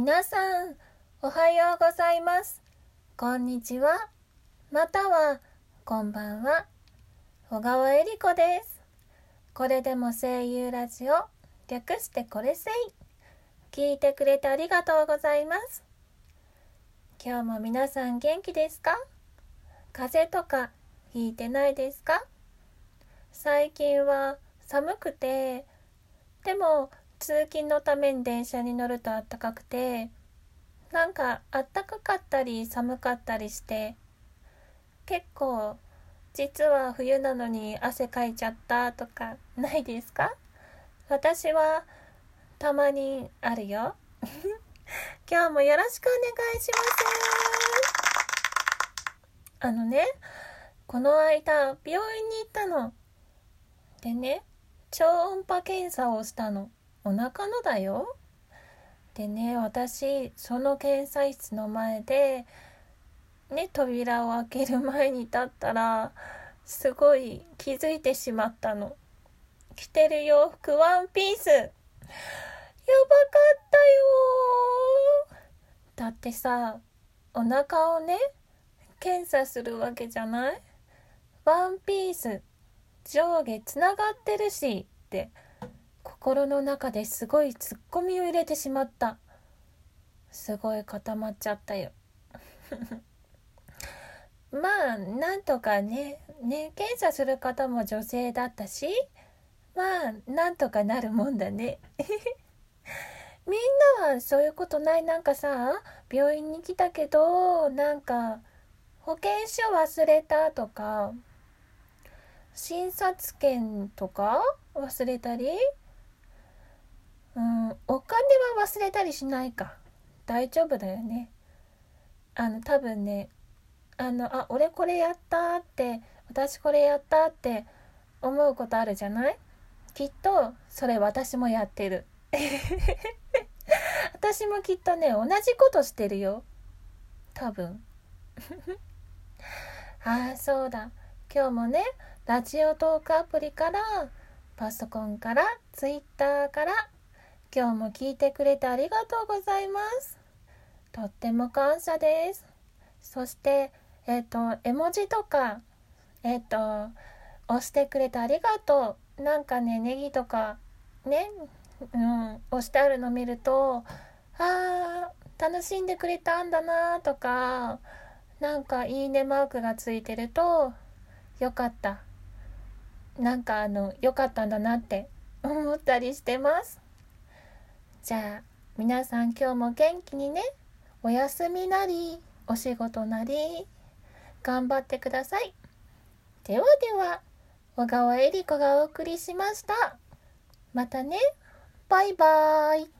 皆さん、おはようございます。こんにちは。または、こんばんは。小川恵理子です。これでも声優ラジオ、略してこれせい。聞いてくれてありがとうございます。今日も皆さん元気ですか？風邪とかひいてないですか？最近は寒くて、でも通勤のために電車に乗るとあったかくてなんかあったかかったり寒かったりして結構実は冬なのに汗かいちゃったとかないですか？私はたまにあるよ。今日もよろしくお願いします。あのねこの間病院に行ったの。でね超音波検査をしたの。お腹のだよ。でね私その検査室の前でね扉を開ける前に立ったらすごい気づいてしまったの。着てる洋服ワンピース。やばかったよ。だってさお腹をね検査するわけじゃない？ワンピース上下つながってるしって。心の中ですごいツッコミを入れてしまった。すごい固まっちゃったよ。まあなんとかねね検査する方も女性だったしまあなんとかなるもんだね。みんなはそういうことない。なんかさ病院に来たけどなんか保険証忘れたとか診察券とか忘れたりうんお金は忘れたりしないか。大丈夫だよね。あの多分ねあのあ俺これやったって私これやったって思うことあるじゃない？きっとそれ私もやってる。私もきっとね同じことしてるよ。多分。ああそうだ。今日もねラジオトークアプリからパソコンからツイッターから今日も聞いてくれてありがとうございます。とっても感謝です。そしてえっ、と絵文字とかえっ、と押してくれてありがとう。なんかねネギとかねうん押してあるの見るとあー楽しんでくれたんだなとかなんかいいねマークがついてるとよかった。なんかあの良かったんだなって思ったりしてます。じゃあ皆さん今日も元気にね。お休みなりお仕事なり頑張ってください。ではでは小川恵理子がお送りしました。またね。バイバーイ。